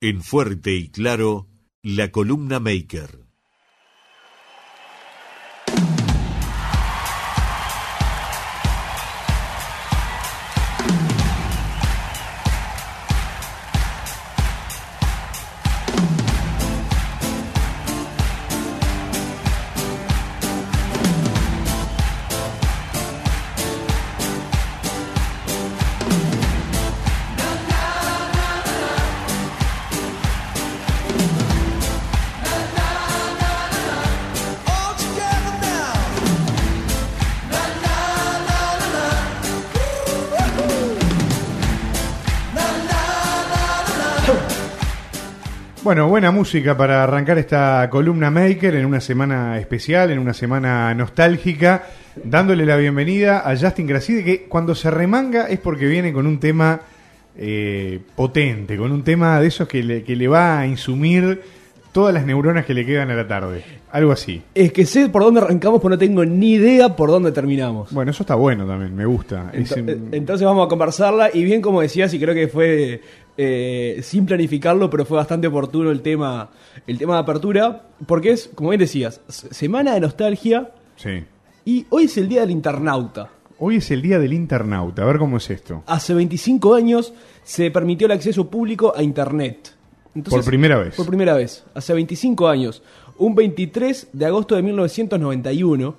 En fuerte y claro, la columna Maker. Buena música para arrancar esta columna Maker en una semana especial, en una semana nostálgica, dándole la bienvenida a Justin Gracide, que cuando se remanga es porque viene con un tema eh, potente, con un tema de esos que le, que le va a insumir todas las neuronas que le quedan a la tarde. Algo así. Es que sé por dónde arrancamos, pero no tengo ni idea por dónde terminamos. Bueno, eso está bueno también, me gusta. Es, em, Entonces vamos a conversarla y bien como decías y creo que fue eh, sin planificarlo, pero fue bastante oportuno el tema, el tema de apertura, porque es, como bien decías, semana de nostalgia sí. y hoy es el día del internauta. Hoy es el día del internauta, a ver cómo es esto. Hace 25 años se permitió el acceso público a Internet. Entonces, Por primera vez. Por primera vez, hace 25 años. Un 23 de agosto de 1991,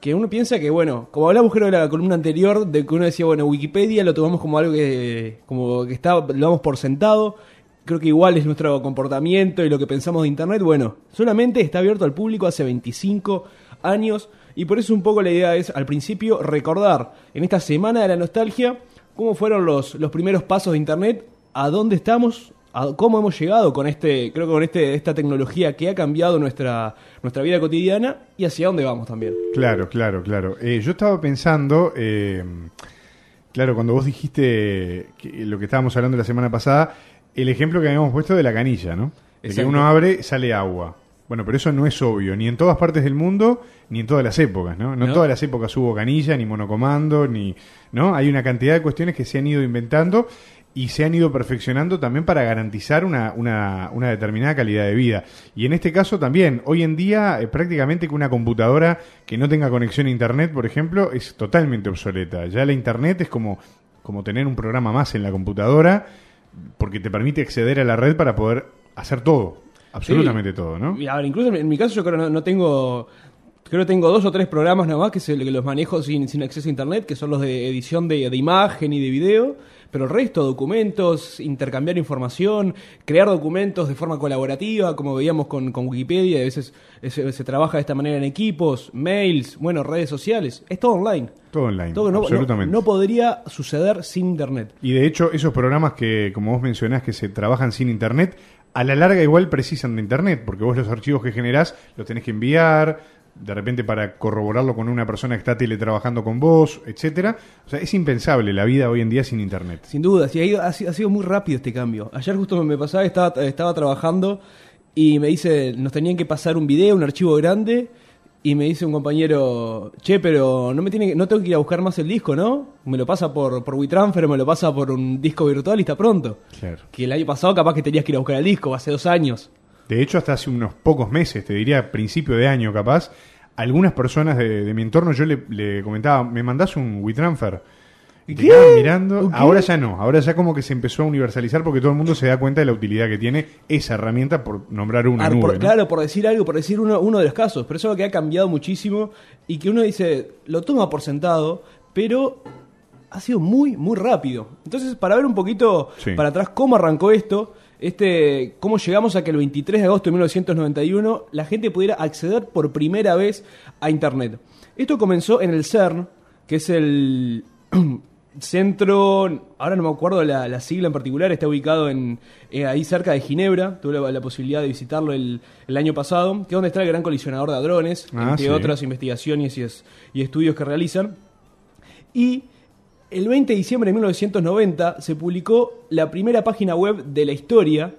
que uno piensa que, bueno, como hablamos creo de la columna anterior, de que uno decía, bueno, Wikipedia lo tomamos como algo que, como que está, lo damos por sentado, creo que igual es nuestro comportamiento y lo que pensamos de Internet, bueno, solamente está abierto al público hace 25 años y por eso un poco la idea es al principio recordar en esta semana de la nostalgia cómo fueron los, los primeros pasos de Internet, a dónde estamos, a cómo hemos llegado con este, creo que con este, esta tecnología que ha cambiado nuestra, nuestra vida cotidiana y hacia dónde vamos también. Claro, claro, claro. Eh, yo estaba pensando, eh, claro, cuando vos dijiste que- lo que estábamos hablando la semana pasada, el ejemplo que habíamos puesto de la canilla, ¿no? De que uno abre, sale agua. Bueno, pero eso no es obvio, ni en todas partes del mundo, ni en todas las épocas, ¿no? No, en No. todas las épocas hubo canilla, ni monocomando, ni, ¿no? Hay una cantidad de cuestiones que se han ido inventando y se han ido perfeccionando también para garantizar una, una, una determinada calidad de vida. Y en este caso también, hoy en día eh, prácticamente que una computadora que no tenga conexión a Internet, por ejemplo, es totalmente obsoleta. Ya la Internet es como, como tener un programa más en la computadora porque te permite acceder a la red para poder hacer todo, absolutamente todo, ¿no? Y, a ver, incluso en mi caso yo creo que no, no tengo... Creo que tengo dos o tres programas nada más que, se, que los manejo sin, sin acceso a internet, que son los de edición de, de imagen y de video, pero el resto, documentos, intercambiar información, crear documentos de forma colaborativa, como veíamos con, con Wikipedia, a veces se, se trabaja de esta manera en equipos, mails, bueno, redes sociales, es todo online. Todo online, Todo no, no- absolutamente. no podría suceder sin internet. Y de hecho, esos programas que, como vos mencionás, que se trabajan sin internet, a la larga igual precisan de internet, porque vos los archivos que generás los tenés que enviar, de repente para corroborarlo con una persona que está teletrabajando con vos, etcétera. O sea, es impensable la vida hoy en día sin internet. Sin duda, sí, ha, ido- ha sido, ha sido muy rápido este cambio. Ayer justo me, me pasaba, estaba, estaba trabajando y me dice, nos tenían que pasar un video, un archivo grande, y me dice un compañero, che, pero no me tiene que- no tengo que ir a buscar más el disco, ¿no? Me lo pasa por, por WeTransfer, me lo pasa por un disco virtual y está pronto. Claro. Que el año pasado capaz que tenías que ir a buscar el disco, hace dos años. De hecho, hasta hace unos pocos meses, te diría principio de año capaz, algunas personas de, de mi entorno yo le, le comentaba, me mandás un WeTransfer. Y te mirando. Ahora ya no, ahora ya como que se empezó a universalizar porque todo el mundo se da cuenta de la utilidad que tiene esa herramienta por nombrar una Ah, nube. por- ¿no? Claro, por decir algo, por decir uno, uno de los casos. Pero eso es algo que ha cambiado muchísimo y que uno dice, lo toma por sentado, pero ha sido muy, muy rápido. Entonces, para ver un poquito Sí. para atrás cómo arrancó esto, este, cómo llegamos a que el 23 de agosto de 1991 la gente pudiera acceder por primera vez a Internet. Esto comenzó en el CERN, que es el centro, ahora no me acuerdo la, la sigla en particular, está ubicado en eh, ahí cerca de Ginebra, tuve la, la posibilidad de visitarlo el, el año pasado, que es donde está el gran colisionador de hadrones, Ah, entre sí. otras investigaciones y, es- y estudios que realizan. Y el 20 de diciembre de 1990 se publicó la primera página web de la historia,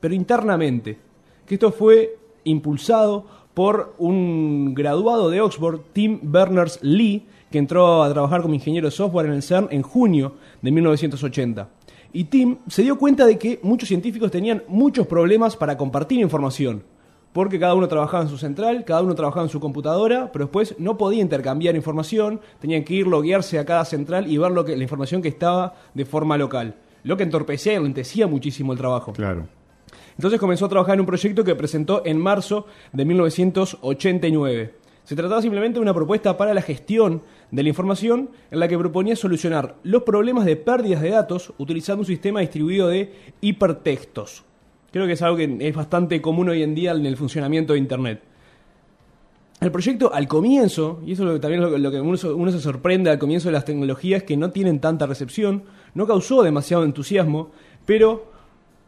pero internamente. Que esto fue impulsado por un graduado de Oxford, Tim Berners-Lee, que entró a trabajar como ingeniero de software en el CERN en junio de 1980. Y Tim se dio cuenta de que muchos científicos tenían muchos problemas para compartir información. Porque cada uno trabajaba en su central, cada uno trabajaba en su computadora, pero después no podía intercambiar información, tenían que ir loguearse a cada central y ver lo que, la información que estaba de forma local. Lo que entorpecía y enlentecía muchísimo el trabajo. Claro. Entonces comenzó a trabajar en un proyecto que presentó en marzo de 1989. Se trataba simplemente de una propuesta para la gestión de la información en la que proponía solucionar los problemas de pérdidas de datos utilizando un sistema distribuido de hipertextos. Creo que es algo que es bastante común hoy en día en el funcionamiento de Internet. El proyecto al comienzo, y eso es también lo, lo que uno, uno se sorprende al comienzo de las tecnologías que no tienen tanta recepción, no causó demasiado entusiasmo, pero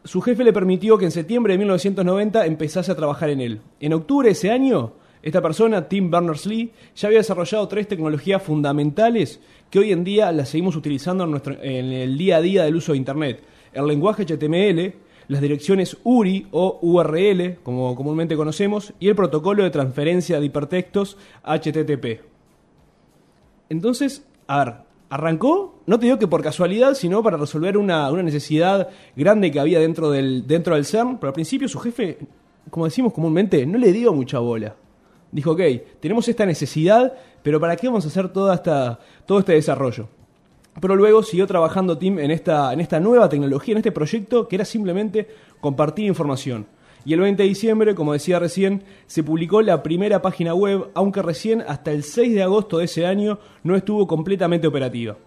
su jefe le permitió que en septiembre de 1990 empezase a trabajar en él. En octubre de ese año, esta persona, Tim Berners-Lee, ya había desarrollado tres tecnologías fundamentales que hoy en día las seguimos utilizando en, nuestro, en el día a día del uso de Internet. El lenguaje HTML, las direcciones URI o URL, como comúnmente conocemos, y el protocolo de transferencia de hipertextos HTTP. Entonces, a ver, arrancó, no te digo que por casualidad, sino para resolver una, una necesidad grande que había dentro del, dentro del CERN, pero al principio su jefe, como decimos comúnmente, no le dio mucha bola. Dijo, ok, tenemos esta necesidad, pero ¿para qué vamos a hacer toda esta, todo este desarrollo? Pero luego siguió trabajando Tim en esta, en esta nueva tecnología, en este proyecto que era simplemente compartir información. Y el 20 de diciembre, como decía recién, se publicó la primera página web, aunque recién hasta el 6 de agosto de ese año no estuvo completamente operativa.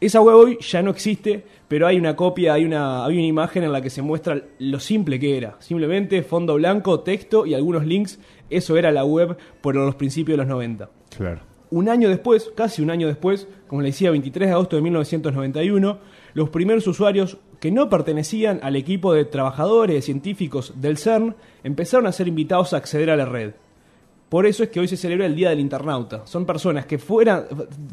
Esa web hoy ya no existe, pero hay una copia, hay una, hay una imagen en la que se muestra lo simple que era. Simplemente fondo blanco, texto y algunos links. Eso era la web por los principios de los 90. Claro. Un año después, casi un año después, como le decía, 23 de agosto de 1991, los primeros usuarios que no pertenecían al equipo de trabajadores científicos del CERN empezaron a ser invitados a acceder a la red. Por eso es que hoy se celebra el Día del Internauta. Son personas que fuera,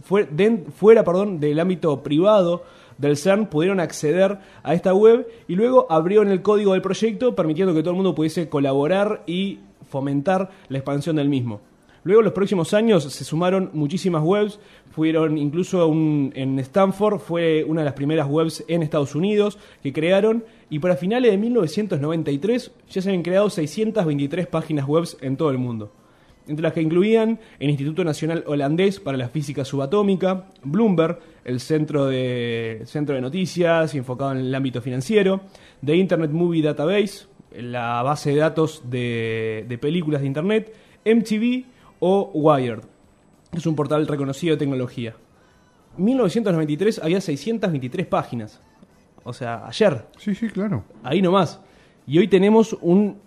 fuera, fuera perdón, del ámbito privado del CERN pudieron acceder a esta web y luego abrieron el código del proyecto permitiendo que todo el mundo pudiese colaborar y fomentar la expansión del mismo. Luego, en los próximos años, se sumaron muchísimas webs. Fueron incluso un, en Stanford, fue una de las primeras webs en Estados Unidos que crearon. Y para finales de 1993 ya se habían creado 623 páginas web en todo el mundo. Entre las que incluían el Instituto Nacional Holandés para la Física Subatómica, Bloomberg, el centro de, centro de noticias enfocado en el ámbito financiero, The Internet Movie Database, la base de datos de películas de Internet, MTV, o Wired. Es un portal reconocido de tecnología. 1993 había 623 páginas. O sea, ayer. Sí, sí, claro. Ahí nomás. Y hoy tenemos un,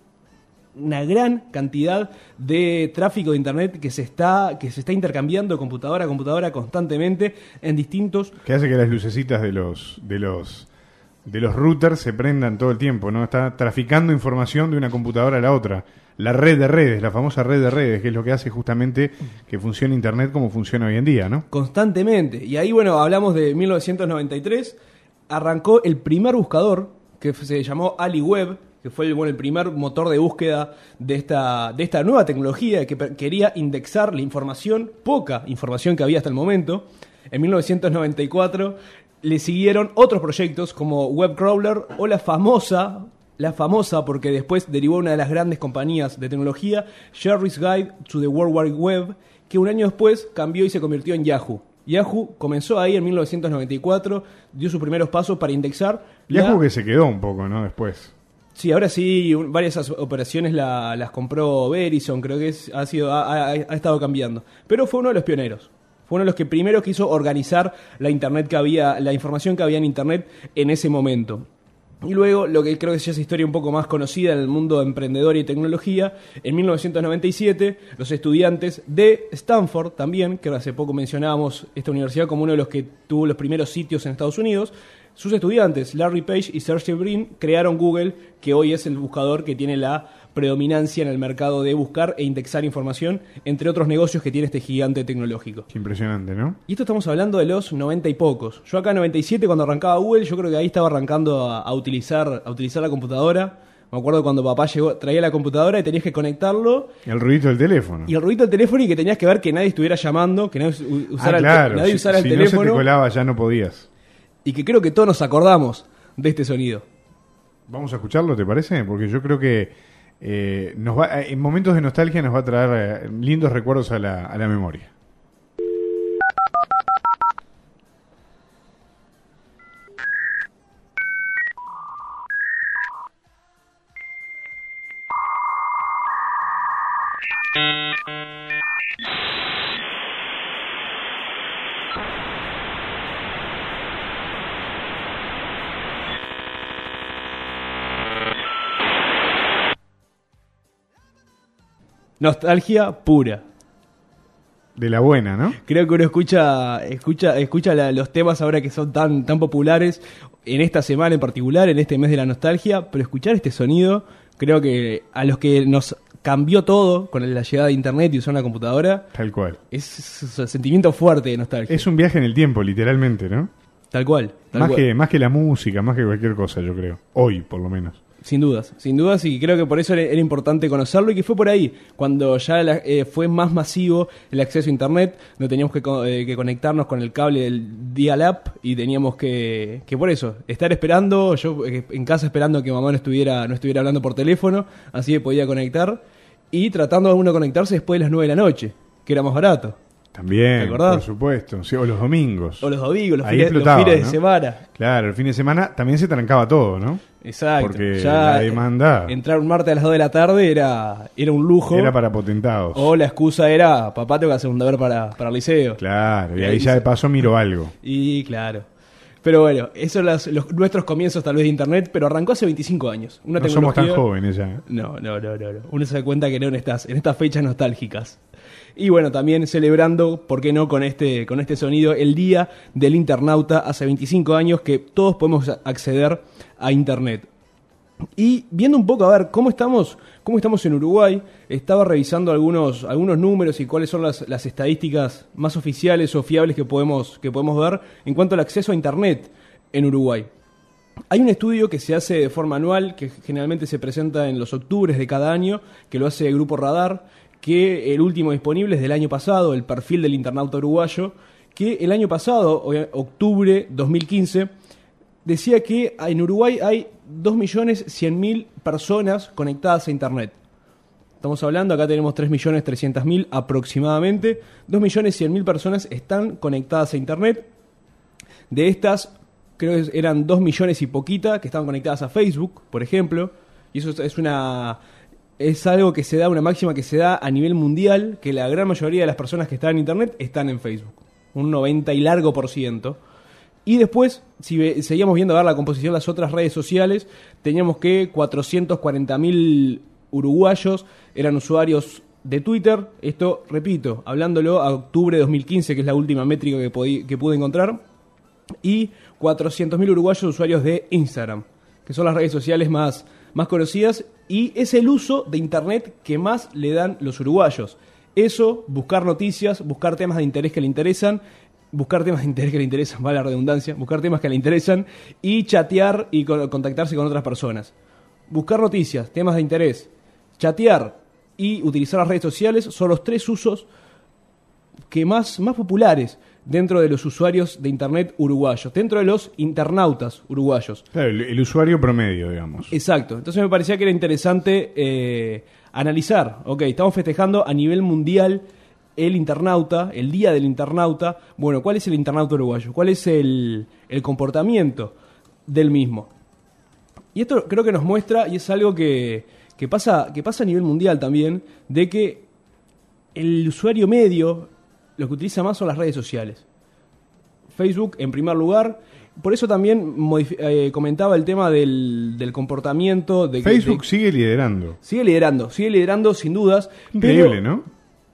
una gran cantidad de tráfico de internet que se está que se está intercambiando computadora a computadora constantemente en distintos que hace que las lucecitas de los de los de los routers se prendan todo el tiempo, ¿no? Está traficando información de una computadora a la otra. La red de redes, la famosa red de redes, que es lo que hace justamente que funcione Internet como funciona hoy en día, ¿no? Constantemente. Y ahí, bueno, hablamos de 1993. Arrancó el primer buscador, que se llamó AliWeb, que fue el, bueno, el primer motor de búsqueda de esta, de esta nueva tecnología que quería indexar la información, poca información que había hasta el momento. En 1994 le siguieron otros proyectos como Webcrawler o la famosa, la famosa porque después derivó una de las grandes compañías de tecnología, Sherry's Guide to the World Wide Web, que un año después cambió y se convirtió en Yahoo. Yahoo comenzó ahí en 1994, dio sus primeros pasos para indexar. Yahoo la... que se quedó un poco, ¿no? Después. Sí, ahora sí, varias operaciones la, las compró Verizon, creo que es, ha, sido, ha, ha, ha estado cambiando. Pero fue uno de los pioneros fue uno de los que primero quiso organizar la internet que había, la información que había en internet en ese momento. Y luego, lo que creo que ya es historia un poco más conocida en el mundo emprendedor y tecnología, en 1997, los estudiantes de Stanford también, que hace poco mencionábamos esta universidad como uno de los que tuvo los primeros sitios en Estados Unidos, sus estudiantes, Larry Page y Sergey Brin, crearon Google, que hoy es el buscador que tiene la predominancia en el mercado de buscar e indexar información, entre otros negocios que tiene este gigante tecnológico. Impresionante, ¿no? Y esto estamos hablando de los 90 y pocos. Yo acá en 97 cuando arrancaba Google, yo creo que ahí estaba arrancando a, a utilizar, a utilizar la computadora. Me acuerdo cuando papá llegó, traía la computadora y tenías que conectarlo. Y el ruido del teléfono. Y el ruido del teléfono y que tenías que ver que nadie estuviera llamando, que nadie usara, ah, claro. el, nadie usara si, el si teléfono. no se te colaba ya no podías. Y que creo que todos nos acordamos de este sonido. Vamos a escucharlo, ¿te parece? Porque yo creo que eh, nos va, en momentos de nostalgia nos va a traer eh, lindos recuerdos a la, a la memoria. Nostalgia pura. De la buena, ¿no? Creo que uno escucha, escucha, escucha la- los temas ahora que son tan, tan populares, en esta semana en particular, en este mes de la nostalgia, pero escuchar este sonido, creo que a los que nos cambió todo con la llegada de internet y usar una computadora, Tal cual. es, un sentimiento fuerte de nostalgia. Es un viaje en el tiempo, literalmente, ¿no? tal cual. tal Más cual. que, más que la música, más que cualquier cosa, yo creo. Hoy, por lo menos. Sin dudas, sin dudas, y creo que por eso era, importante conocerlo y que fue por ahí, cuando ya la- eh, fue más masivo el acceso a Internet, no teníamos que, eh, que conectarnos con el cable del dial-up y teníamos que, que por eso, estar esperando, yo eh, en casa esperando que mamá no estuviera, no estuviera hablando por teléfono, así que podía conectar, y tratando de uno conectarse después de las 9 de la noche, que era más barato. ¿Te También, acordás? por supuesto. Sí, o los domingos. O los domingos, los, fines, los fines de ¿no? semana. Claro, el fin de semana también se trancaba todo, ¿no? Exacto. Porque Ya, la demanda- Entrar un martes a las 2 de la tarde era, era un lujo. Era para potentados. O la excusa era, papá, tengo que hacer un deber para, para el liceo. Claro, y ahí ya de paso miro algo. Y claro. Pero bueno, esos son los- nuestros comienzos tal vez de Internet, pero arrancó hace 25 años. Una No somos tan jóvenes ya. ¿eh? No, no, no, no, no. Uno se da cuenta que no en estas, en estas fechas nostálgicas. Y bueno, también celebrando, ¿por qué no?, con este, con este sonido, el Día del Internauta, hace 25 años que todos podemos acceder a Internet. Y viendo un poco a ver cómo estamos, cómo estamos en Uruguay, estaba revisando algunos, algunos números y cuáles son las, las estadísticas más oficiales o fiables que podemos, que podemos ver en cuanto al acceso a Internet en Uruguay. Hay un estudio que se hace de forma anual, que generalmente se presenta en los octubres de cada año, que lo hace el Grupo Radar, que el último disponible es del año pasado, el perfil del internauta uruguayo, que el año pasado, octubre 2015, decía que en Uruguay hay 2.100.000 personas conectadas a Internet. Estamos hablando, acá tenemos 3.300.000 aproximadamente. 2.100.000 personas están conectadas a Internet. De estas, creo que eran 2 millones y poquita que estaban conectadas a Facebook, por ejemplo. Y eso es- es una. Es algo que se da, una máxima que se da a nivel mundial, que la gran mayoría de las personas que están en Internet están en Facebook. Un 90 y largo por ciento. Y después, si seguíamos viendo a ver la composición de las otras redes sociales, teníamos que 440.000 uruguayos eran usuarios de Twitter. Esto, repito, hablándolo a octubre de 2015, que es la última métrica que, que pude encontrar. Y 400.000 uruguayos usuarios de Instagram, que son las redes sociales más, más conocidas. Y es el uso de Internet que más le dan los uruguayos. Eso, buscar noticias, buscar temas de interés que le interesan, buscar temas de interés que le interesan, vale la redundancia, buscar temas que le interesan y chatear y co- contactarse con otras personas. Buscar noticias, temas de interés, chatear y utilizar las redes sociales son los tres usos que más, más populares dentro de los usuarios de Internet uruguayos, dentro de los internautas uruguayos. Claro, el, el usuario promedio, digamos. Exacto. Entonces me parecía que era interesante eh, analizar. Ok, estamos festejando a nivel mundial el internauta, el día del internauta. Bueno, ¿cuál es el internauta uruguayo? ¿Cuál es el, el comportamiento del mismo? Y esto creo que nos muestra, y es algo que, que pasa, que pasa a nivel mundial también, de que el usuario medio lo que utiliza más son las redes sociales. Facebook en primer lugar. Por eso también eh, comentaba el tema del, del comportamiento. De, Facebook de- sigue liderando. sigue liderando, sigue liderando sin dudas. Increíble, pero- ¿no?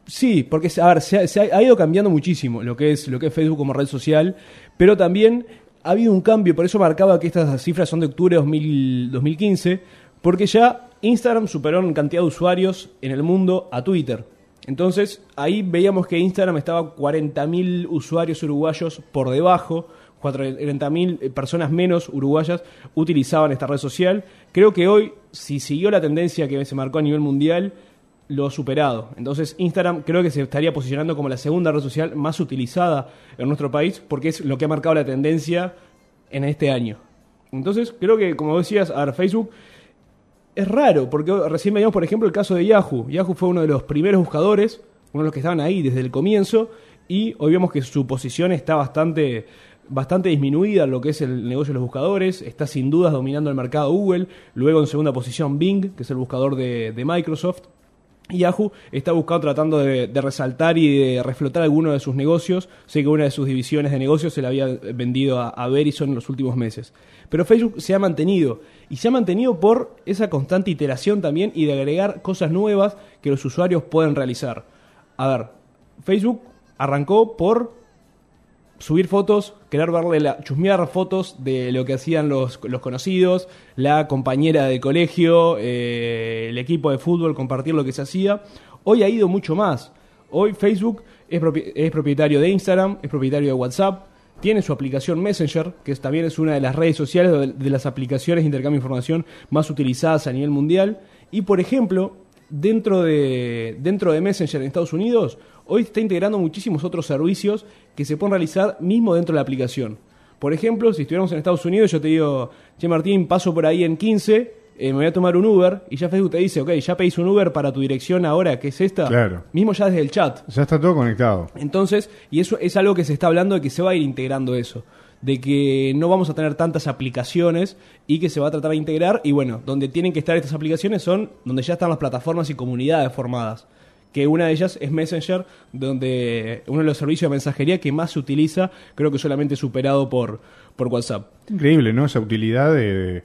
Sí, porque a ver, se ha, se ha- ha ido cambiando muchísimo lo que es lo que es Facebook como red social, pero también ha habido un cambio, por eso marcaba que estas cifras son de octubre de 2000 2015, porque ya Instagram superó en cantidad de usuarios en el mundo a Twitter. Entonces, ahí veíamos que Instagram estaba 40.000 usuarios uruguayos por debajo, 40.000 personas menos uruguayas utilizaban esta red social. Creo que hoy, si siguió la tendencia que se marcó a nivel mundial, lo ha superado. Entonces Instagram creo que se estaría posicionando como la segunda red social más utilizada en nuestro país porque es lo que ha marcado la tendencia en este año. Entonces, creo que, como decías, a ver, Facebook es raro, porque recién veíamos, por ejemplo, el caso de Yahoo. Yahoo fue uno de los primeros buscadores, uno de los que estaban ahí desde el comienzo, y hoy vemos que su posición está bastante, bastante disminuida en lo que es el negocio de los buscadores, está sin dudas dominando el mercado Google, luego en segunda posición Bing, que es el buscador de, Microsoft, Yahoo está buscando tratando de, resaltar y de reflotar algunos de sus negocios. Sé que una de sus divisiones de negocios se la había vendido a, a Verizon en los últimos meses. Pero Facebook se ha mantenido. Y se ha mantenido por esa constante iteración también y de agregar cosas nuevas que los usuarios pueden realizar. A ver, Facebook arrancó por subir fotos, querer verle la, chusmear fotos de lo que hacían los, los conocidos, la compañera de colegio, eh, el equipo de fútbol, compartir lo que se hacía. Hoy ha ido mucho más. Hoy Facebook es, es propietario de Instagram, es propietario de WhatsApp, tiene su aplicación Messenger, que también es una de las redes sociales de, de las aplicaciones de intercambio de información más utilizadas a nivel mundial. Y por ejemplo, dentro de, dentro de Messenger en Estados Unidos, hoy está integrando muchísimos otros servicios que se pueden realizar mismo dentro de la aplicación. Por ejemplo, si estuviéramos en Estados Unidos, yo te digo, che Martín, paso por ahí en 15, eh, me voy a tomar un Uber, y ya Facebook te dice, ok, ya pedís un Uber para tu dirección ahora, que es esta, Claro. mismo ya desde el chat. Ya está todo conectado. Entonces, y eso es algo que se está hablando de que se va a ir integrando eso, de que no vamos a tener tantas aplicaciones y que se va a tratar de integrar y bueno, donde tienen que estar estas aplicaciones son donde ya están las plataformas y comunidades formadas, que una de ellas es Messenger, donde uno de los servicios de mensajería que más se utiliza, creo que solamente superado por, por WhatsApp. Increíble, ¿no? Esa utilidad de,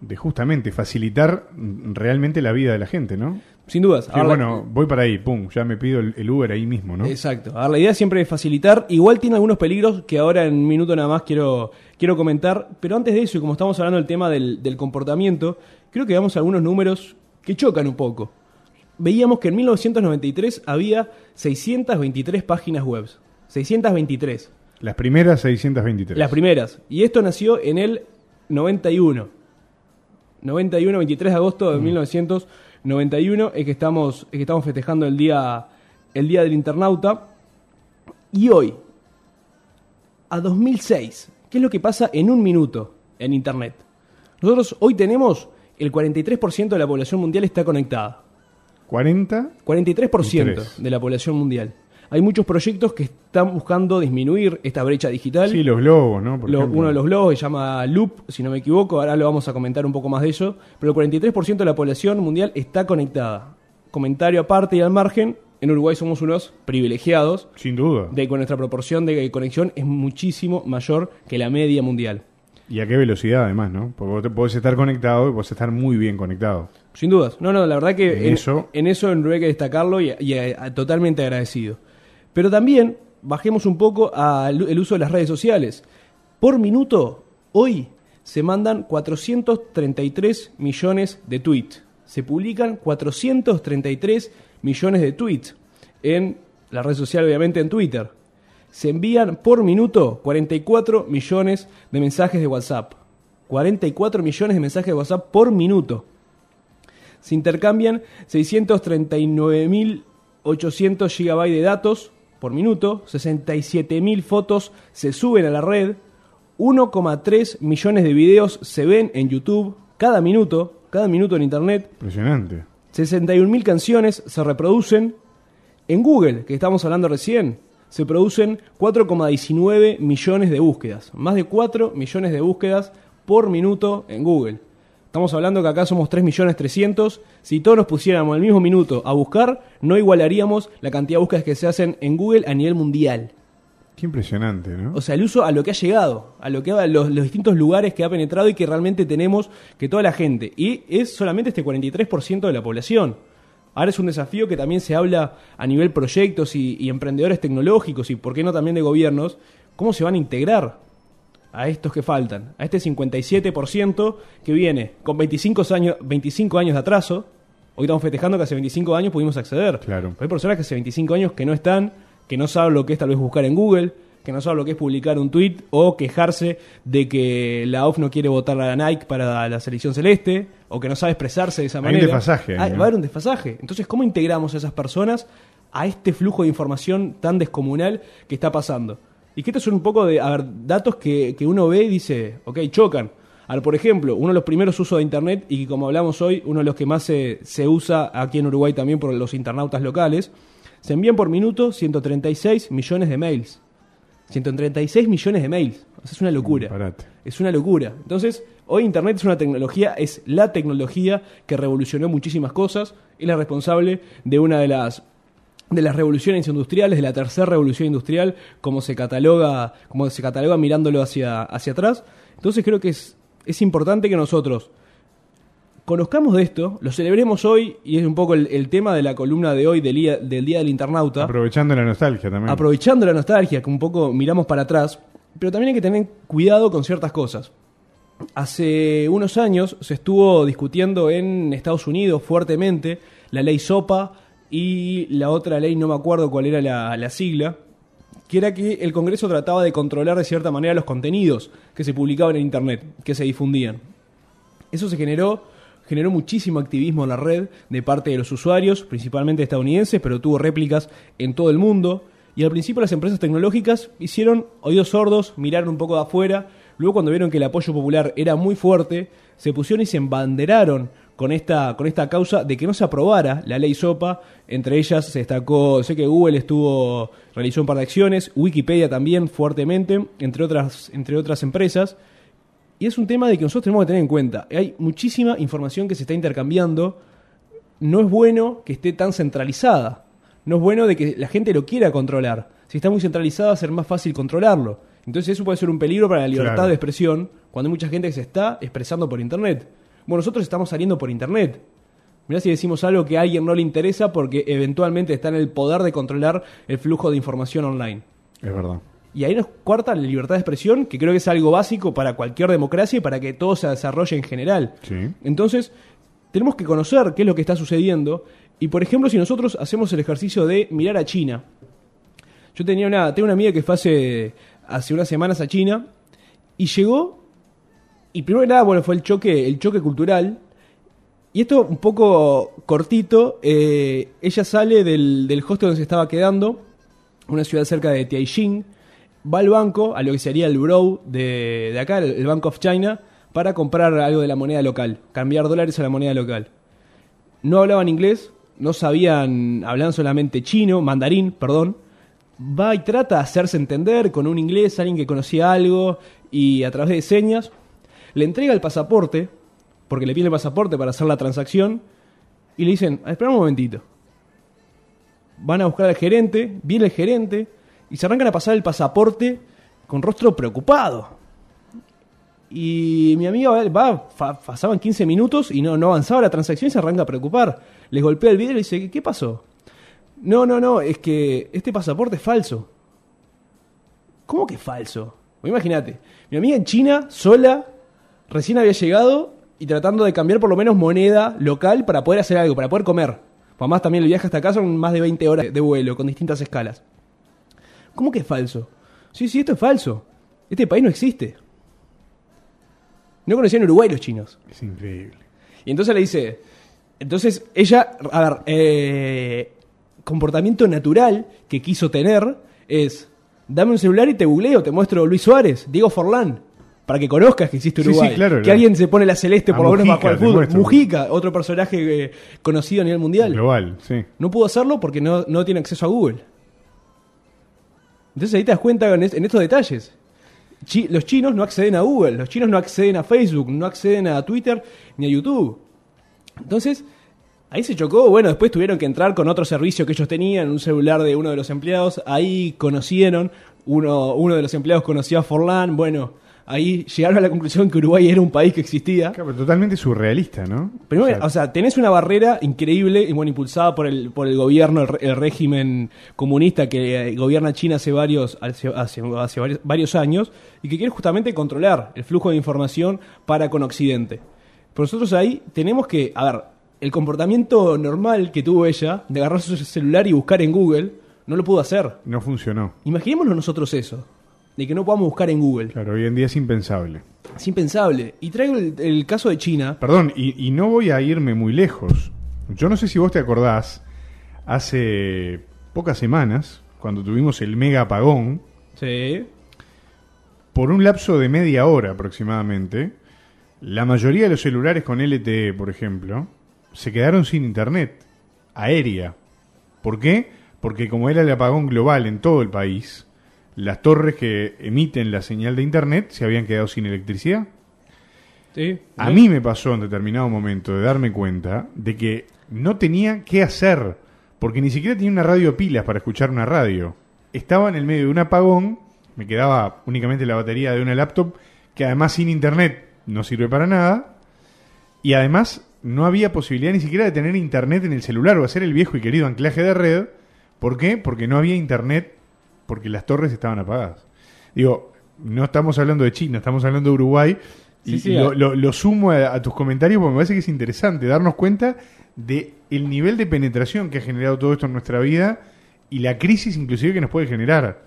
de justamente facilitar realmente la vida de la gente, ¿no? Sin dudas. Ahora, bueno, voy para ahí, pum, ya me pido el, el Uber ahí mismo, ¿no? Exacto. A ver, la idea siempre es facilitar. Igual tiene algunos peligros que ahora en un minuto nada más quiero, quiero comentar. Pero antes de eso, y como estamos hablando del tema del, del comportamiento, creo que veamos algunos números que chocan un poco. Veíamos que en 1993 había 623 páginas web. 623. Las primeras 623. Las primeras. Y esto nació en el 91. 91, 23 de agosto de 1991 es que estamos, es que estamos festejando el día, el día del internauta. Y hoy, a 2006, ¿qué es lo que pasa en un minuto en Internet? Nosotros hoy tenemos el 43% de la población mundial está conectada. 40. 43% Tres. de la población mundial. Hay muchos proyectos que están buscando disminuir esta brecha digital. Sí, los globos, ¿no? Por Lo- ejemplo. uno de los globos se llama Loop, si no me equivoco, ahora lo vamos a comentar un poco más de ello, pero el 43% de la población mundial está conectada. Comentario aparte y al margen, en Uruguay somos unos privilegiados, Sin duda. de que nuestra proporción de conexión es muchísimo mayor que la media mundial. Y a qué velocidad, además, ¿no? Porque vos te- podés estar conectado y podés estar muy bien conectado. Sin dudas. No, no, la verdad que En en, eso- en eso hay que destacarlo y, y, eh, totalmente agradecido. Pero también bajemos un poco al el uso de las redes sociales. Por minuto, hoy se mandan 433 millones de tweets. Se publican 433 millones de tweets en la red social, obviamente en Twitter. Se envían por minuto 44 millones de mensajes de WhatsApp. 44 millones de mensajes de WhatsApp por minuto se intercambian 639.800 GB de datos por minuto, 67.000 fotos se suben a la red, 1,3 millones de videos se ven en YouTube cada minuto, cada minuto en Internet, Impresionante. 61.000 canciones se reproducen. En Google, que estamos hablando recién, se producen 4,19 millones de búsquedas. Más de 4 millones de búsquedas por minuto en Google. Estamos hablando que acá somos 3 millones 300. Si todos nos pusiéramos el mismo minuto a buscar, no igualaríamos la cantidad de búsquedas que se hacen en Google a nivel mundial. Qué impresionante, ¿no? O sea, el uso a lo que ha llegado, a lo que a los, los distintos lugares que ha penetrado y que realmente tenemos que toda la gente. Y es solamente este 43% de la población. Ahora es un desafío que también se habla a nivel proyectos y, y emprendedores tecnológicos y, por qué no, también de gobiernos, cómo se van a integrar a estos que faltan, a este 57% que viene con 25 años, 25 años de atraso. Hoy estamos festejando que hace 25 años pudimos acceder. Claro. Hay personas que hace 25 años que no están, que no saben lo que es tal vez buscar en Google, que no saben lo que es publicar un tweet o quejarse de que la OFF no quiere votar a la Nike para la selección celeste o que no sabe expresarse de esa Hay un manera. desfasaje ahí, Ah, ¿no? Va a haber un desfasaje. Entonces, ¿cómo integramos a esas personas a este flujo de información tan descomunal que está pasando? Y que estos son un poco de a ver, datos que, que uno ve y dice, ok, chocan. Por ejemplo, uno de los primeros usos de Internet y que como hablamos hoy, uno de los que más se, se usa aquí en Uruguay también por los internautas locales, se envían por minuto 136 millones de mails. 136 millones de mails. O sea, es una locura. Disparate. Es una locura. Entonces, hoy Internet es una tecnología, es la tecnología que revolucionó muchísimas cosas, es la responsable de una de las de las revoluciones industriales, de la tercera revolución industrial, como se cataloga, como se cataloga mirándolo hacia, hacia atrás. Entonces creo que es, es importante que nosotros conozcamos de esto, lo celebremos hoy, y es un poco el, el tema de la columna de hoy del día del, día del internauta Aprovechando la nostalgia también. aprovechando la nostalgia, que un poco miramos para atrás, pero también hay que tener cuidado con ciertas cosas. Hace unos años se estuvo discutiendo en Estados Unidos fuertemente la ley SOPA y la otra ley, no me acuerdo cuál era la, la sigla, que era que el Congreso trataba de controlar de cierta manera los contenidos que se publicaban en Internet, que se difundían. Eso se generó, generó muchísimo activismo en la red de parte de los usuarios, principalmente estadounidenses, pero tuvo réplicas en todo el mundo. Y al principio las empresas tecnológicas hicieron oídos sordos, miraron un poco de afuera, luego cuando vieron que el apoyo popular era muy fuerte, se pusieron y se embanderaron con esta, con esta causa de que no se aprobara la ley SOPA. Entre ellas se destacó, sé que Google estuvo, realizó un par de acciones, Wikipedia también fuertemente, entre otras, entre otras empresas. Y es un tema de que nosotros tenemos que tener en cuenta. Hay muchísima información que se está intercambiando. No es bueno que esté tan centralizada. No es bueno de que la gente lo quiera controlar. Si está muy centralizada, va a ser más fácil controlarlo. Entonces eso puede ser un peligro para la libertad Claro. de expresión cuando hay mucha gente que se está expresando por Internet. Bueno, nosotros estamos saliendo por Internet. Mirá si decimos algo que a alguien no le interesa porque eventualmente está en el poder de controlar el flujo de información online. Es verdad. Y ahí nos cuarta la libertad de expresión, que creo que es algo básico para cualquier democracia y para que todo se desarrolle en general. Sí. Entonces, tenemos que conocer qué es lo que está sucediendo. Y por ejemplo, si nosotros hacemos el ejercicio de mirar a China. Yo tenía una, tengo una amiga que fue hace, hace unas semanas a China y llegó. Y primero que nada, bueno, fue el choque, el choque cultural. Y esto un poco cortito. eh, ella sale del, del hostel donde se estaba quedando, una ciudad cerca de Tianjin. Va al banco, a lo que sería el Bureau de, de acá, el, el Bank of China, para comprar algo de la moneda local, cambiar dólares a la moneda local. No hablaban inglés, no sabían, hablaban solamente chino, mandarín, perdón. Va y trata de hacerse entender con un inglés, alguien que conocía algo, y a través de señas, le entrega el pasaporte, porque le pide el pasaporte para hacer la transacción, y le dicen, "Ah, espera un momentito. Van a buscar al gerente, viene el gerente, y se arrancan a pasar el pasaporte con rostro preocupado. Y mi amiga va, va, pasaban 15 minutos y no, no avanzaba la transacción y se arranca a preocupar. Les golpea el vidrio y dice, ¿qué pasó? No, no, no, es que este pasaporte es falso. ¿Cómo que falso? Pues Imagínate, mi amiga en China, sola, recién había llegado y tratando de cambiar por lo menos moneda local para poder hacer algo, para poder comer. Además también el viaje hasta acá son más de 20 horas de vuelo con distintas escalas. ¿Cómo que es falso? Sí, sí, esto es falso. Este país no existe. No conocían Uruguay los chinos. Es increíble. Y entonces le dice, entonces ella, a ver, eh, comportamiento natural que quiso tener es, dame un celular y te googleo, te muestro Luis Suárez, Diego Forlán, para que conozcas que existe Sí, sí, Uruguay. claro, que claro. alguien se pone la celeste A por lo menos bajo el te fútbol. muestro. Mujica, otro personaje eh, conocido a nivel mundial. Global, sí. No pudo hacerlo porque no, no tiene acceso a Google. Entonces ahí te das cuenta en, es- en estos detalles. Los chinos no acceden a Google, los chinos no acceden a Facebook, no acceden a Twitter ni a YouTube. Entonces, ahí se chocó. Bueno, después tuvieron que entrar con otro servicio que ellos tenían, un celular de uno de los empleados. Ahí conocieron, uno, uno de los empleados conocía a Forlán. Bueno, ahí llegaron a la conclusión que Uruguay era un país que existía. Claro, pero totalmente surrealista, ¿no? Primero, O sea, o sea, tenés una barrera increíble y bueno, impulsada por el, por el gobierno, el, el régimen comunista que eh, gobierna China hace varios, hace, hace- hace varios, varios años y que quiere justamente controlar el flujo de información para con Occidente. Pero nosotros ahí tenemos que, a ver, el comportamiento normal que tuvo ella de agarrar su celular y buscar en Google, no lo pudo hacer. no funcionó. Imaginémonos nosotros eso, de que no podamos buscar en Google. Claro, hoy en día es impensable. Es impensable. Y traigo el, el caso de China. Perdón, y, y no voy a irme muy lejos. Yo no sé si vos te acordás, hace pocas semanas, cuando tuvimos el mega apagón, Sí. por un lapso de media hora aproximadamente, La mayoría de los celulares con LTE, por ejemplo, se quedaron sin internet aérea. ¿Por qué? Porque como era el apagón global en todo el país, las torres que emiten la señal de internet se habían quedado sin electricidad. Sí. A mí me pasó en determinado momento de darme cuenta de que no tenía qué hacer, porque ni siquiera tenía una radio pilas para escuchar una radio. Estaba en el medio de un apagón, me quedaba únicamente la batería de una laptop, que además sin internet no sirve para nada, y además no había posibilidad ni siquiera de tener internet en el celular o hacer el viejo y querido anclaje de red. ¿Por qué? Porque no había internet, porque las torres estaban apagadas. Digo, no estamos hablando de China, estamos hablando de Uruguay. Y sí, lo, lo- lo sumo a, a tus comentarios porque me parece que es interesante darnos cuenta de el nivel de penetración que ha generado todo esto en nuestra vida y la crisis inclusive que nos puede generar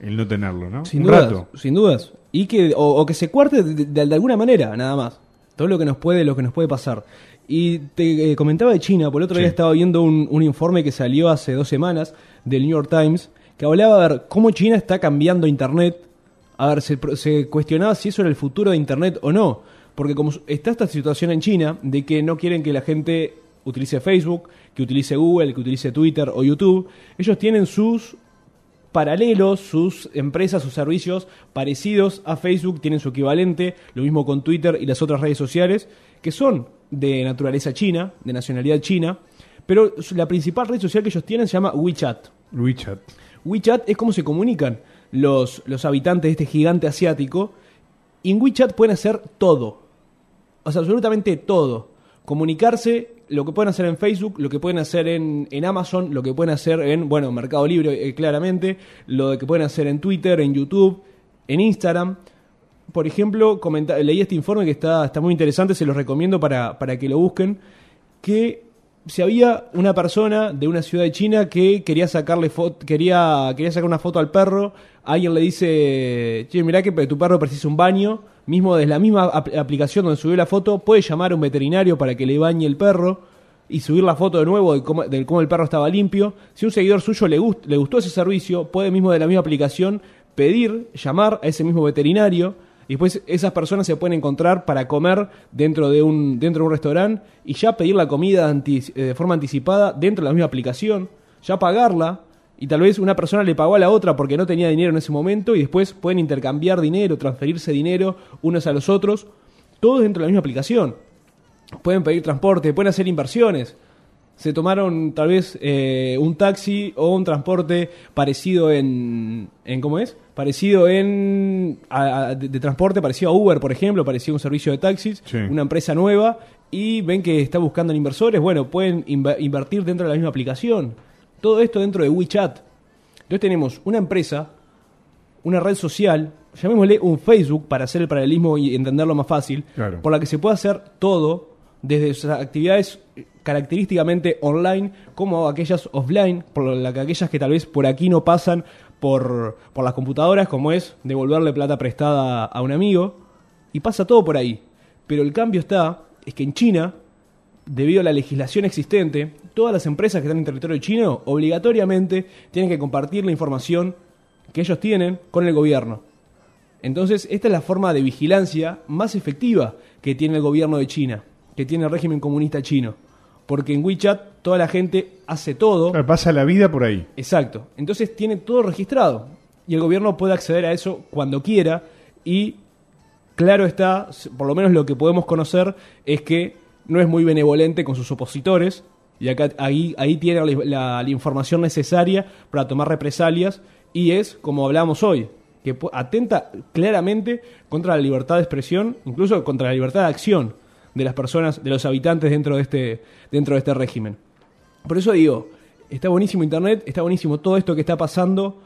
el no tenerlo, ¿no? Sin Un dudas, rato. sin dudas. Y que, o, o que se cuarte de, de- de alguna manera, nada más. Todo lo que nos puede, lo que nos puede pasar. Y te eh, comentaba de China, por el otro Sí. día estaba viendo un, un informe que salió hace dos semanas del New York Times, que hablaba de ver cómo China está cambiando Internet. A ver, se, se cuestionaba si eso era el futuro de Internet o no. Porque como está esta situación en China de que no quieren que la gente utilice Facebook, que utilice Google, que utilice Twitter o YouTube, ellos tienen sus paralelos, sus empresas, sus servicios parecidos a Facebook, tienen su equivalente, lo mismo con Twitter y las otras redes sociales, que son de naturaleza china, de nacionalidad china, pero la principal red social que ellos tienen se llama WeChat. WeChat. WeChat es como se comunican los, los habitantes de este gigante asiático. En WeChat pueden hacer todo. O sea, absolutamente todo. Comunicarse, lo que pueden hacer en Facebook, lo que pueden hacer en, en Amazon, lo que pueden hacer en, bueno, Mercado Libre, eh, claramente, lo que pueden hacer en Twitter, en YouTube, en Instagram. Por ejemplo, leí este informe que está, está muy interesante, se los recomiendo para, para que lo busquen, que si había una persona de una ciudad de China que quería sacarle foto, quería, quería sacar una foto al perro, alguien le dice, che, mirá que tu perro precisa un baño, mismo desde la misma ap- aplicación donde subió la foto, puede llamar a un veterinario para que le bañe el perro y subir la foto de nuevo de cómo, de cómo el perro estaba limpio. Si un seguidor suyo le, gust- le gustó ese servicio, puede mismo de la misma aplicación pedir, llamar a ese mismo veterinario y después esas personas se pueden encontrar para comer dentro de un, dentro de un restaurante y ya pedir la comida eh, de forma anticipada dentro de la misma aplicación, ya pagarla y tal vez una persona le pagó a la otra porque no tenía dinero en ese momento y después pueden intercambiar dinero, transferirse dinero unos a los otros, todo dentro de la misma aplicación. Pueden pedir transporte, pueden hacer inversiones. Se tomaron tal vez eh, un taxi o un transporte parecido en, en ¿cómo es? Parecido en a- a- de, de transporte parecido a Uber, por ejemplo, parecido a un servicio de taxis, Sí. una empresa nueva y ven que está buscando inversores, bueno, pueden inv- invertir dentro de la misma aplicación. Todo esto dentro de WeChat. Entonces tenemos una empresa, una red social, llamémosle un Facebook para hacer el paralelismo y entenderlo más fácil, Claro. por la que se puede hacer todo desde sus actividades característicamente online como aquellas offline, por la que aquellas que tal vez por aquí no pasan por, por las computadoras, como es devolverle plata prestada a un amigo, y pasa todo por ahí. Pero el cambio está, es que en China, debido a la legislación existente, todas las empresas que están en territorio chino obligatoriamente tienen que compartir la información que ellos tienen con el gobierno. Entonces, esta es la forma de vigilancia más efectiva que tiene el gobierno de China, que tiene el régimen comunista chino. Porque en WeChat toda la gente hace todo. Pasa la vida por ahí. Exacto. Entonces tiene todo registrado. Y el gobierno puede acceder a eso cuando quiera. Y claro está, por lo menos lo que podemos conocer es que no es muy benevolente con sus opositores. Y acá ahí, ahí tiene la, la- la información necesaria para tomar represalias. Y es, como hablamos hoy, que atenta claramente contra la libertad de expresión, incluso contra la libertad de acción de las personas, de los habitantes dentro de este, dentro de este régimen. Por eso digo, está buenísimo Internet, está buenísimo todo esto que está pasando.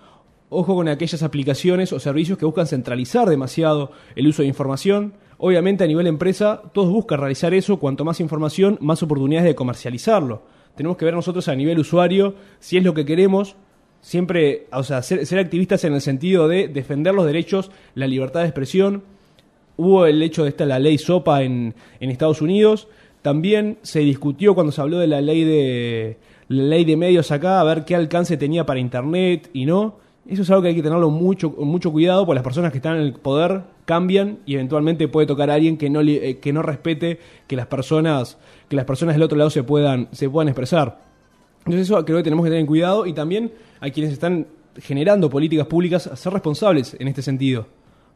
Ojo con aquellas aplicaciones o servicios que buscan centralizar demasiado el uso de información. Obviamente a nivel empresa, todos buscan realizar eso. Cuanto más información, más oportunidades de comercializarlo. Tenemos que ver nosotros a nivel usuario si es lo que queremos. Siempre, o sea, ser, activistas en el sentido de defender los derechos, la libertad de expresión, hubo el hecho de esta la ley SOPA en, en Estados Unidos. También se discutió cuando se habló de la ley de la ley de medios acá, a ver qué alcance tenía para internet y no. Eso es algo que hay que tenerlo mucho, mucho cuidado, porque las personas que están en el poder cambian y eventualmente puede tocar a alguien que no, eh, que no respete que las personas que las personas del otro lado se puedan, se puedan expresar. Entonces eso creo que tenemos que tener cuidado y también a quienes están generando políticas públicas a ser responsables en este sentido.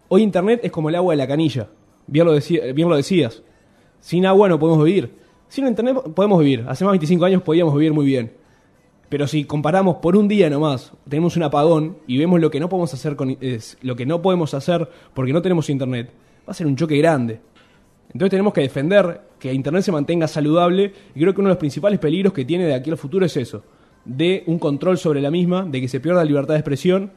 Hoy Internet es como el agua de la canilla, bien lo, bien lo decías. Sin agua no podemos vivir. Sin Internet podemos vivir. Hace más de 25 años podíamos vivir muy bien. Pero si comparamos por un día nomás, tenemos un apagón y vemos lo que no podemos hacer con lo que no podemos hacer porque no tenemos internet, va a ser un choque grande. Entonces tenemos que defender que internet se mantenga saludable y creo que uno de los principales peligros que tiene de aquí al futuro es eso, de un control sobre la misma, de que se pierda la libertad de expresión.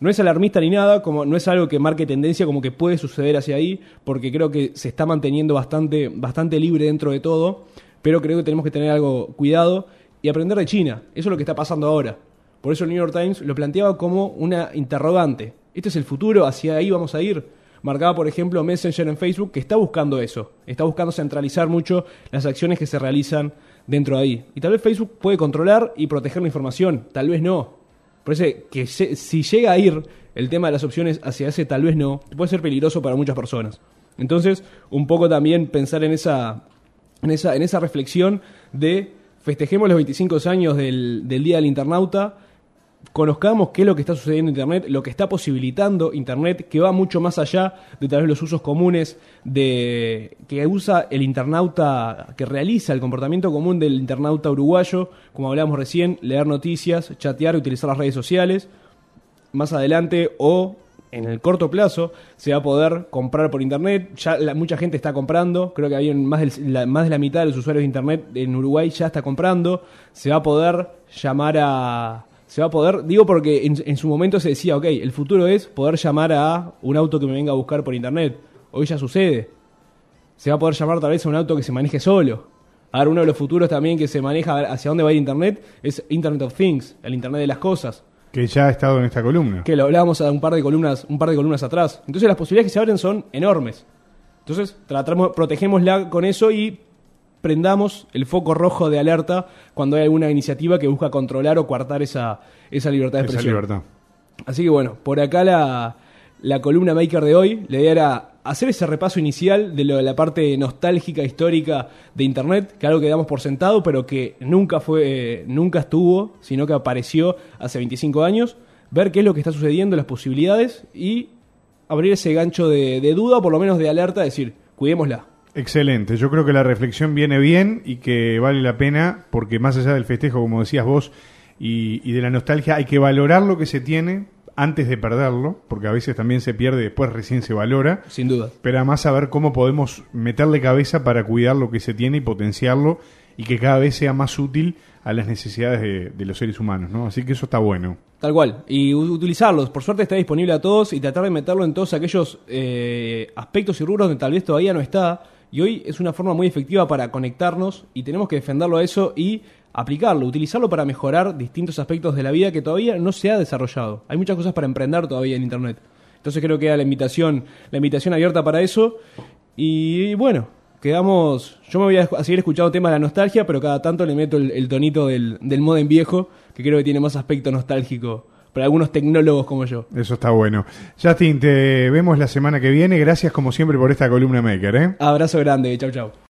No es alarmista ni nada, como no es algo que marque tendencia como que puede suceder hacia ahí, porque creo que se está manteniendo bastante bastante libre dentro de todo, pero creo que tenemos que tener algo cuidado y aprender de China. Eso es lo que está pasando ahora. Por eso el New York Times lo planteaba como una interrogante. ¿Este es el futuro? ¿Hacia ahí vamos a ir? Marcaba, por ejemplo, Messenger en Facebook, que está buscando eso. Está buscando centralizar mucho las acciones que se realizan dentro de ahí. Y tal vez Facebook puede controlar y proteger la información. Tal vez no. Por eso que si llega a ir el tema de las opciones hacia ese tal vez no, puede ser peligroso para muchas personas. Entonces, un poco también pensar en esa, en esa, en esa reflexión de festejemos los 25 años del, del Día del Internauta, conozcamos qué es lo que está sucediendo en Internet, lo que está posibilitando Internet, que va mucho más allá de tal vez los usos comunes de que usa el internauta, que realiza el comportamiento común del internauta uruguayo, como hablábamos recién, leer noticias, chatear, utilizar las redes sociales. Más adelante o en el corto plazo se va a poder comprar por internet. Ya mucha gente está comprando. Creo que hay más, del- más de la mitad de los usuarios de internet en Uruguay ya está comprando. Se va a poder llamar a. Se va a poder, digo porque en, en su momento se decía, ok, el futuro es poder llamar a un auto que me venga a buscar por internet. Hoy ya sucede. Se va a poder llamar tal vez a un auto que se maneje solo. Ahora uno de los futuros también que se maneja hacia dónde va ir internet es Internet of Things, el internet de las cosas Que ya ha estado en esta columna. que lo hablábamos a un par de columnas, un par de columnas atrás. Entonces las posibilidades que se abren son enormes. Entonces tratamos, protegémosla con eso y prendamos el foco rojo de alerta cuando hay alguna iniciativa que busca controlar o coartar esa, esa libertad de Esa expresión. libertad. Así que bueno, por acá la, la columna Maker de hoy, la idea era hacer ese repaso inicial de, lo, de la parte nostálgica, histórica de Internet, que algo que damos por sentado, pero que nunca fue, eh, nunca estuvo, sino que apareció hace 25 años, ver qué es lo que está sucediendo, las posibilidades y abrir ese gancho de, de duda, o por lo menos de alerta, decir, cuidémosla. Excelente, yo creo que la reflexión viene bien y que vale la pena porque más allá del festejo, como decías vos, y, y de la nostalgia, hay que valorar lo que se tiene antes de perderlo, porque a veces también se pierde, después recién se valora, Sin duda. pero además saber cómo podemos meterle cabeza para cuidar lo que se tiene y potenciarlo y que cada vez sea más útil a las necesidades de, de los seres humanos, ¿no? Así que eso está bueno. Tal cual. Y utilizarlos. Por suerte está disponible a todos y tratar de meterlo en todos aquellos eh, aspectos y rubros donde tal vez todavía no está. Y hoy es una forma muy efectiva para conectarnos y tenemos que defenderlo a eso y aplicarlo, utilizarlo para mejorar distintos aspectos de la vida que todavía no se ha desarrollado. Hay muchas cosas para emprender todavía en Internet. Entonces creo que era la invitación, la invitación abierta para eso. Y bueno, quedamos. Yo me voy a, seguir escuchando temas de la nostalgia, pero cada tanto le meto el, el tonito del, del modem viejo, que creo que tiene más aspecto nostálgico para algunos tecnólogos como yo. Eso está bueno. Justin, te vemos la semana que viene. Gracias como siempre por esta columna maker, ¿eh? Abrazo grande, chau chau.